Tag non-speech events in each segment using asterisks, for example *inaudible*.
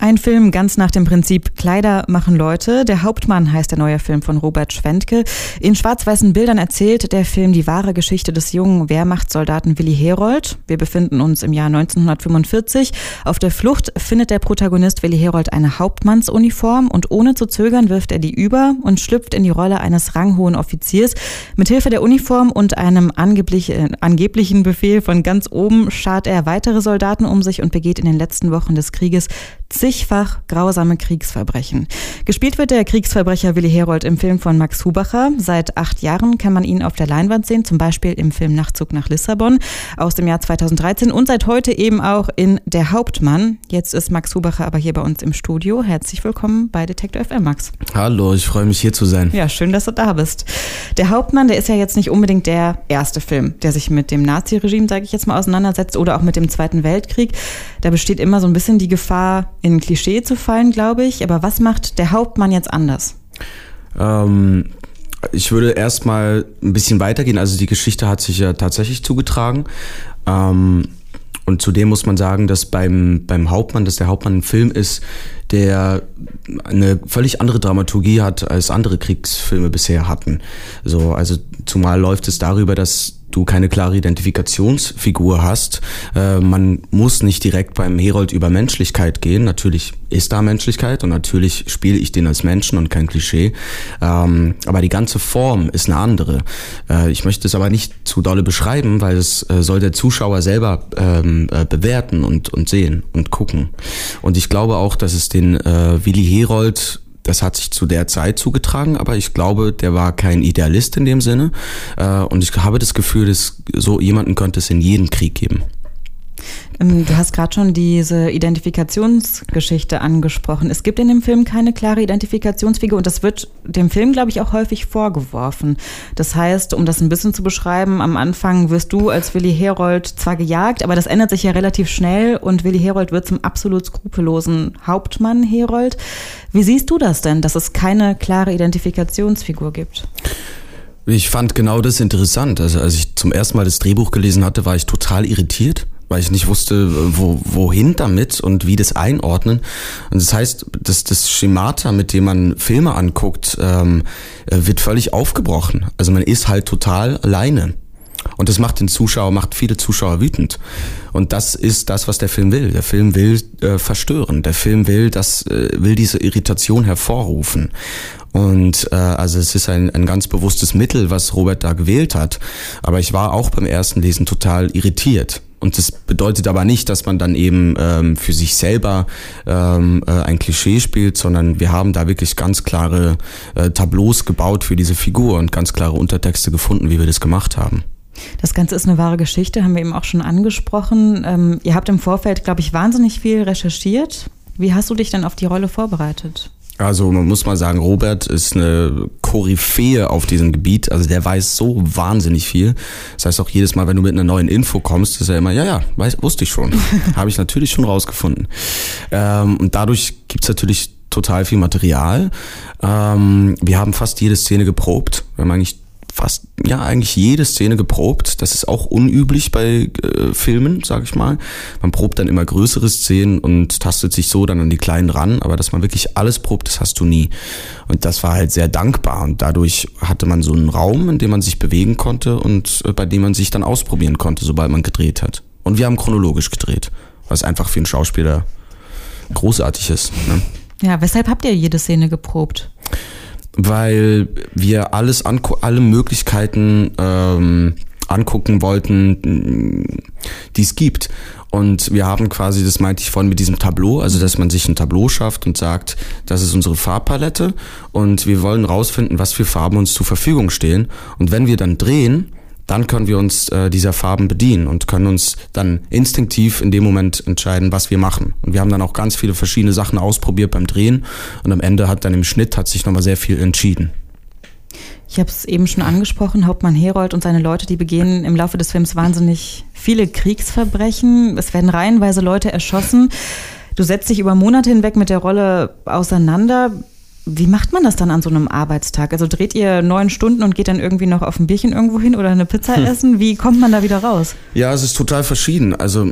Ein Film ganz nach dem Prinzip Kleider machen Leute. Der Hauptmann heißt der neue Film von Robert Schwentke. In schwarz-weißen Bildern erzählt der Film die wahre Geschichte des jungen Wehrmachtssoldaten Willi Herold. Wir befinden uns im Jahr 1945. Auf der Flucht findet der Protagonist Willi Herold eine Hauptmannsuniform und ohne zu zögern wirft er die über und schlüpft in die Rolle eines ranghohen Offiziers. Mithilfe der Uniform und einem angeblich, äh, angeblichen Befehl von ganz oben schart er weitere Soldaten um sich und begeht in den letzten Wochen des Krieges zigfach grausame Kriegsverbrechen. Gespielt wird der Kriegsverbrecher Willi Herold im Film von Max Hubacher. Seit acht Jahren kann man ihn auf der Leinwand sehen, zum Beispiel im Film Nachtzug nach Lissabon aus dem Jahr 2013 und seit heute eben auch in Der Hauptmann. Jetzt ist Max Hubacher aber hier bei uns im Studio. Herzlich willkommen bei Detektor FM, Max. Hallo, ich freue mich hier zu sein. Ja, schön, dass du da bist. Der Hauptmann, der ist ja jetzt nicht unbedingt der erste Film, der sich mit dem Naziregime, sage ich jetzt mal, auseinandersetzt oder auch mit dem Zweiten Weltkrieg. Da besteht immer so ein bisschen die Gefahr, in ein Klischee zu fallen, glaube ich. Aber was macht der Hauptmann jetzt anders? Ähm, ich würde erstmal ein bisschen weitergehen. Also die Geschichte hat sich ja tatsächlich zugetragen. Ähm, und zudem muss man sagen, dass beim, beim Hauptmann, dass der Hauptmann ein Film ist, der eine völlig andere Dramaturgie hat, als andere Kriegsfilme bisher hatten. So, also zumal läuft es darüber, dass du keine klare Identifikationsfigur hast. Äh, man muss nicht direkt beim Herold über Menschlichkeit gehen. Natürlich ist da Menschlichkeit und natürlich spiele ich den als Menschen und kein Klischee. Ähm, aber die ganze Form ist eine andere. Äh, ich möchte es aber nicht zu dolle beschreiben, weil es äh, soll der Zuschauer selber ähm, äh, bewerten und, und sehen und gucken. Und ich glaube auch, dass es den äh, Willi Herold das hat sich zu der Zeit zugetragen, aber ich glaube, der war kein Idealist in dem Sinne. Äh, und ich habe das Gefühl, dass so jemanden könnte es in jedem Krieg geben. Ähm, du hast gerade schon diese Identifikationsgeschichte angesprochen. Es gibt in dem Film keine klare Identifikationsfigur und das wird dem Film, glaube ich, auch häufig vorgeworfen. Das heißt, um das ein bisschen zu beschreiben, am Anfang wirst du als Willi Herold zwar gejagt, aber das ändert sich ja relativ schnell und Willi Herold wird zum absolut skrupellosen Hauptmann Herold. Wie siehst du das denn, dass es keine klare Identifikationsfigur gibt? Ich fand genau das interessant. Also als ich zum ersten Mal das Drehbuch gelesen hatte, war ich total irritiert weil ich nicht wusste, wo, wohin damit und wie das einordnen. Und das heißt, das, das Schemata, mit dem man Filme anguckt, ähm, wird völlig aufgebrochen. Also man ist halt total alleine. Und das macht den Zuschauer, macht viele Zuschauer wütend. Und das ist das, was der Film will. Der Film will äh, verstören. Der Film will, das, äh, will diese Irritation hervorrufen. Und äh, also es ist ein, ein ganz bewusstes Mittel, was Robert da gewählt hat. Aber ich war auch beim ersten Lesen total irritiert. Und das bedeutet aber nicht, dass man dann eben ähm, für sich selber ähm, äh, ein Klischee spielt, sondern wir haben da wirklich ganz klare äh, Tableaus gebaut für diese Figur und ganz klare Untertexte gefunden, wie wir das gemacht haben. Das Ganze ist eine wahre Geschichte, haben wir eben auch schon angesprochen. Ähm, ihr habt im Vorfeld, glaube ich, wahnsinnig viel recherchiert. Wie hast du dich denn auf die Rolle vorbereitet? Also man muss mal sagen, Robert ist eine Koryphäe auf diesem Gebiet. Also der weiß so wahnsinnig viel. Das heißt auch jedes Mal, wenn du mit einer neuen Info kommst, ist er immer, ja, ja, weiß, wusste ich schon. *laughs* Habe ich natürlich schon rausgefunden. Ähm, und dadurch gibt's natürlich total viel Material. Ähm, wir haben fast jede Szene geprobt. Wir haben eigentlich fast, ja, eigentlich jede Szene geprobt. Das ist auch unüblich bei äh, Filmen, sag ich mal. Man probt dann immer größere Szenen und tastet sich so dann an die kleinen ran, aber dass man wirklich alles probt, das hast du nie. Und das war halt sehr dankbar und dadurch hatte man so einen Raum, in dem man sich bewegen konnte und äh, bei dem man sich dann ausprobieren konnte, sobald man gedreht hat. Und wir haben chronologisch gedreht, was einfach für einen Schauspieler großartig ist. Ne? Ja, weshalb habt ihr jede Szene geprobt? Weil wir alles alle Möglichkeiten ähm, angucken wollten, die es gibt. Und wir haben quasi, das meinte ich vorhin mit diesem Tableau, also dass man sich ein Tableau schafft und sagt, das ist unsere Farbpalette und wir wollen rausfinden, was für Farben uns zur Verfügung stehen. Und wenn wir dann drehen, dann können wir uns äh, dieser Farben bedienen und können uns dann instinktiv in dem Moment entscheiden, was wir machen. Und wir haben dann auch ganz viele verschiedene Sachen ausprobiert beim Drehen und am Ende hat dann im Schnitt hat sich nochmal sehr viel entschieden. Ich habe es eben schon angesprochen, Hauptmann Herold und seine Leute, die begehen im Laufe des Films wahnsinnig viele Kriegsverbrechen. Es werden reihenweise Leute erschossen. Du setzt dich über Monate hinweg mit der Rolle auseinander. Wie macht man das dann an so einem Arbeitstag? Also dreht ihr neun Stunden und geht dann irgendwie noch auf ein Bierchen irgendwo hin oder eine Pizza hm. *laughs* essen? Wie kommt man da wieder raus? Ja, es ist total verschieden. Also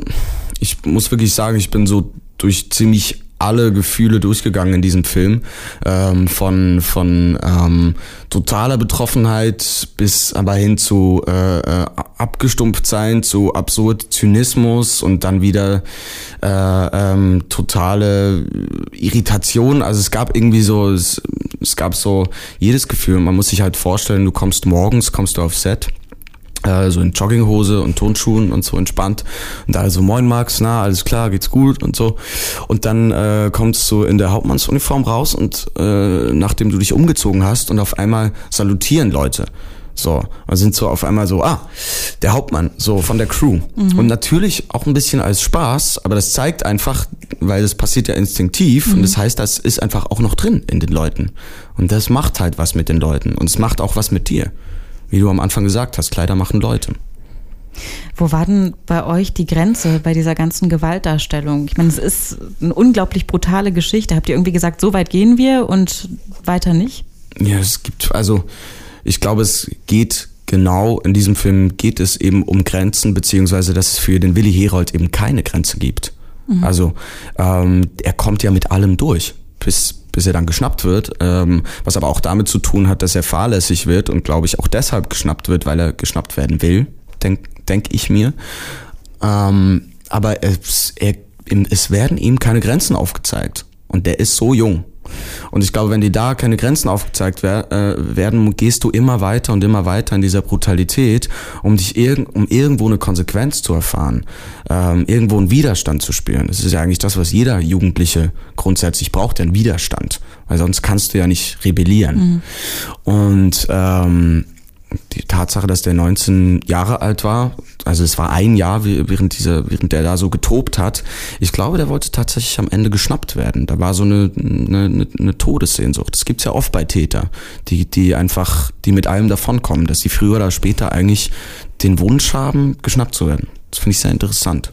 ich muss wirklich sagen, ich bin so durch ziemlich alle Gefühle durchgegangen in diesem Film. Ähm, von von ähm, totaler Betroffenheit bis aber hin zu äh, äh, abgestumpft sein, zu absurd Zynismus und dann wieder äh, ähm, totale Irritation. Also es gab irgendwie so, es, es gab so jedes Gefühl. Man muss sich halt vorstellen, du kommst morgens, kommst du auf Set äh, so in Jogginghose und Turnschuhen und so entspannt. Und da so, moin Max, na, alles klar, geht's gut und so. Und dann äh, kommst du in der Hauptmannsuniform raus und äh, nachdem du dich umgezogen hast und auf einmal salutieren Leute. So, und sind so auf einmal so, ah, der Hauptmann, so von der Crew. Mhm. Und natürlich auch ein bisschen als Spaß, aber das zeigt einfach, weil das passiert ja instinktiv mhm. und das heißt, das ist einfach auch noch drin in den Leuten. Und das macht halt was mit den Leuten und es macht auch was mit dir wie du am Anfang gesagt hast, Kleider machen Leute. Wo war denn bei euch die Grenze bei dieser ganzen Gewaltdarstellung? Ich meine, es ist eine unglaublich brutale Geschichte. Habt ihr irgendwie gesagt, so weit gehen wir und weiter nicht? Ja, es gibt, also ich glaube, es geht genau in diesem Film geht es eben um Grenzen, beziehungsweise dass es für den Willi Herold eben keine Grenze gibt. Mhm. Also ähm, er kommt ja mit allem durch. Bis, bis er dann geschnappt wird, ähm, was aber auch damit zu tun hat, dass er fahrlässig wird und glaube ich auch deshalb geschnappt wird, weil er geschnappt werden will, denke denk ich mir. Ähm, aber es, er, es werden ihm keine Grenzen aufgezeigt und der ist so jung. Und ich glaube, wenn dir da keine Grenzen aufgezeigt wer äh, werden, gehst du immer weiter und immer weiter in dieser Brutalität, um dich irg um irgendwo eine Konsequenz zu erfahren, ähm, irgendwo einen Widerstand zu spüren. Das ist ja eigentlich das, was jeder Jugendliche grundsätzlich braucht, einen Widerstand, weil sonst kannst du ja nicht rebellieren. Mhm. Und ähm, die Tatsache, dass der 19 Jahre alt war, also es war ein Jahr, während dieser, während der da so getobt hat. Ich glaube, der wollte tatsächlich am Ende geschnappt werden. Da war so eine, eine, eine Todessehnsucht. Das gibt's ja oft bei Täter, die, die einfach, die mit allem davonkommen, dass sie früher oder später eigentlich den Wunsch haben, geschnappt zu werden. Das finde ich sehr interessant.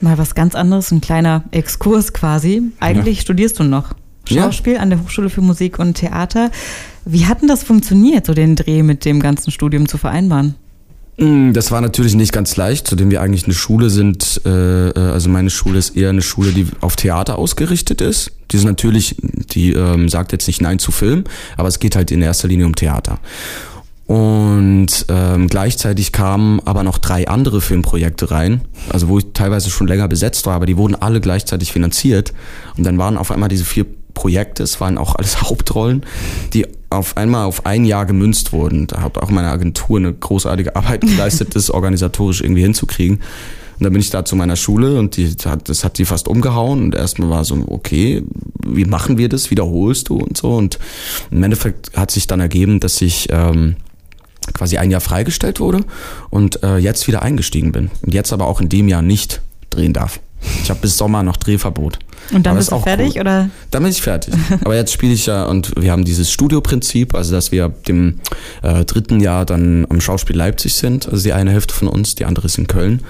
Mal was ganz anderes, ein kleiner Exkurs quasi. Eigentlich ja. studierst du noch Schauspiel ja. an der Hochschule für Musik und Theater. Wie hat denn das funktioniert, so den Dreh mit dem ganzen Studium zu vereinbaren? Mm, das war natürlich nicht ganz leicht, zudem wir eigentlich eine Schule sind, äh, äh, also meine Schule ist eher eine Schule, die auf Theater ausgerichtet ist. Die ist natürlich, die ähm, sagt jetzt nicht Nein zu Film, aber es geht halt in erster Linie um Theater. Und ähm, gleichzeitig kamen aber noch drei andere Filmprojekte rein, also wo ich teilweise schon länger besetzt war, aber die wurden alle gleichzeitig finanziert. Und dann waren auf einmal diese vier Projekte, es waren auch alles *laughs* Hauptrollen, die auf einmal auf ein Jahr gemünzt wurden. Da hat auch meine Agentur eine großartige *laughs* Arbeit geleistet, das organisatorisch irgendwie hinzukriegen. Und dann bin ich da zu meiner Schule und die hat, das hat die fast umgehauen. Und erstmal war so, okay, wie machen wir das? Wiederholst du und so. Und im Endeffekt hat sich dann ergeben, dass ich ähm, quasi ein Jahr freigestellt wurde und äh, jetzt wieder eingestiegen bin. Und jetzt aber auch in dem Jahr nicht drehen darf. Ich habe bis Sommer noch Drehverbot. Und dann Aber bist du fertig, cool. oder? Dann bin ich fertig. *laughs* Aber jetzt spiele ich ja und wir haben dieses Studioprinzip, also dass wir dem äh, dritten Jahr dann am Schauspiel Leipzig sind, also die eine Hälfte von uns, die andere ist in Köln.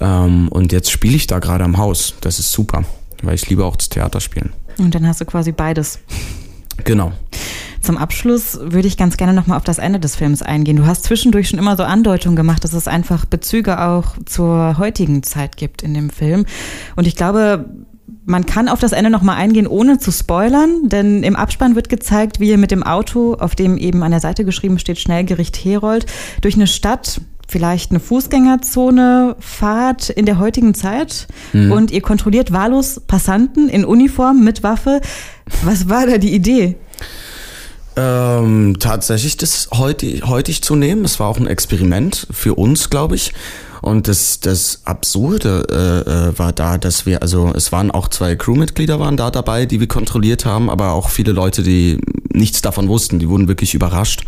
Ähm, und jetzt spiele ich da gerade am Haus. Das ist super, weil ich liebe auch das Theater spielen. Und dann hast du quasi beides. Genau. Zum Abschluss würde ich ganz gerne nochmal auf das Ende des Films eingehen. Du hast zwischendurch schon immer so Andeutungen gemacht, dass es einfach Bezüge auch zur heutigen Zeit gibt in dem Film. Und ich glaube, man kann auf das Ende nochmal eingehen, ohne zu spoilern, denn im Abspann wird gezeigt, wie ihr mit dem Auto, auf dem eben an der Seite geschrieben steht, Schnellgericht Herold, durch eine Stadt, vielleicht eine Fußgängerzone fahrt in der heutigen Zeit mhm. und ihr kontrolliert wahllos Passanten in Uniform mit Waffe. Was war da die Idee? Ähm, tatsächlich das heutig, heutig zu nehmen. Es war auch ein Experiment für uns, glaube ich. Und das, das Absurde äh, äh, war da, dass wir, also es waren auch zwei Crewmitglieder waren da dabei, die wir kontrolliert haben, aber auch viele Leute, die nichts davon wussten, die wurden wirklich überrascht.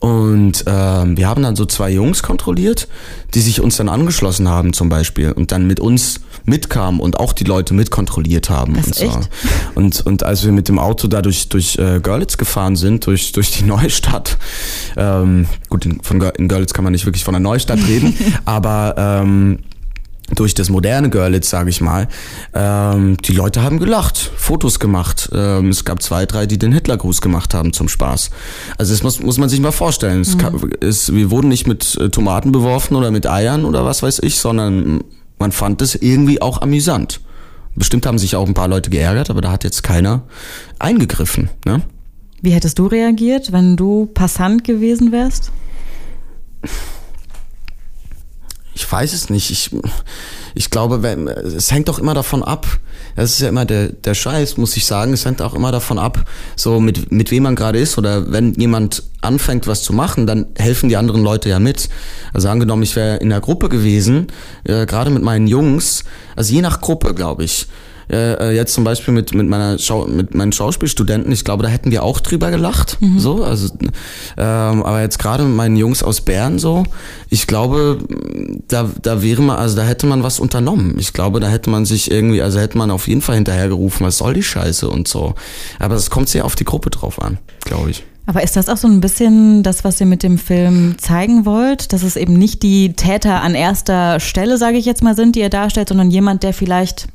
Und ähm, wir haben dann so zwei Jungs kontrolliert, die sich uns dann angeschlossen haben zum Beispiel und dann mit uns mitkamen und auch die Leute mitkontrolliert haben. Das und, so. echt? und und als wir mit dem Auto da durch, durch äh, Görlitz gefahren sind, durch, durch die *laughs* Neustadt, ähm, gut, in, von, in Görlitz kann man nicht wirklich von einer Neustadt reden, *laughs* aber ähm, durch das moderne Görlitz, sage ich mal, ähm, die Leute haben gelacht, Fotos gemacht. Ähm, es gab zwei, drei, die den Hitlergruß gemacht haben zum Spaß. Also das muss, muss man sich mal vorstellen. Mhm. es, wir wurden nicht mit äh, Tomaten beworfen oder mit Eiern oder was weiß ich, sondern man fand es irgendwie auch amüsant. Bestimmt haben sich auch ein paar Leute geärgert, aber da hat jetzt keiner eingegriffen. Ne? Wie hättest du reagiert, wenn du Passant gewesen wärst? Ich weiß es nicht. Ich, ich glaube, es hängt doch immer davon ab. Das ist ja immer der, der Scheiß, muss ich sagen. Es hängt auch immer davon ab, so mit, mit wem man gerade ist. Oder wenn jemand anfängt, was zu machen, dann helfen die anderen Leute ja mit. Also angenommen, ich wäre in der Gruppe gewesen, äh, gerade mit meinen Jungs, also je nach Gruppe, glaube ich. Äh, äh, jetzt zum Beispiel mit, mit, meiner Schau mit meinen Schauspielstudenten, ich glaube, da hätten wir auch drüber gelacht. Mhm. So, also, ähm, aber jetzt gerade mit meinen Jungs aus Bern so, ich glaube, da, da wäre man, also da hätte man was unternommen. Ich glaube, da hätte man sich irgendwie, also hätte man auf jeden Fall hinterhergerufen, was soll die Scheiße und so. Aber es kommt sehr auf die Gruppe drauf an, glaube ich. Aber ist das auch so ein bisschen das, was ihr mit dem Film zeigen wollt, dass es eben nicht die Täter an erster Stelle, sage ich jetzt mal, sind, die ihr darstellt, sondern jemand, der vielleicht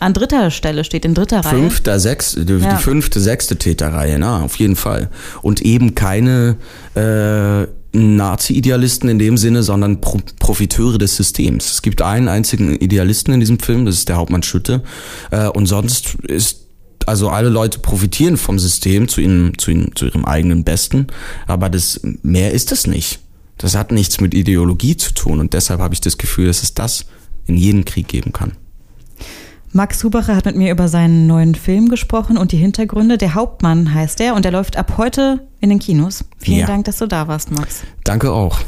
an dritter Stelle steht, in dritter Reihe. Fünfter, sechs, die, ja. fünfte, sechste Täterreihe, na, auf jeden Fall. Und eben keine äh, Nazi-Idealisten in dem Sinne, sondern Pro Profiteure des Systems. Es gibt einen einzigen Idealisten in diesem Film, das ist der Hauptmann Schütte. Äh, und sonst ist also alle Leute profitieren vom System zu ihnen, zu ihnen, zu ihrem eigenen Besten, aber das mehr ist es nicht. Das hat nichts mit Ideologie zu tun und deshalb habe ich das Gefühl, dass es das in jedem Krieg geben kann. Max Hubacher hat mit mir über seinen neuen Film gesprochen und die Hintergründe. Der Hauptmann heißt er und er läuft ab heute in den Kinos. Vielen ja. Dank, dass du da warst, Max. Danke auch.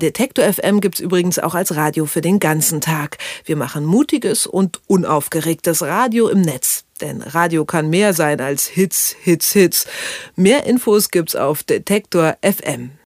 Detektor FM gibt's übrigens auch als Radio für den ganzen Tag. Wir machen mutiges und unaufgeregtes Radio im Netz. Denn Radio kann mehr sein als Hits, Hits, Hits. Mehr Infos gibt's auf Detektor FM.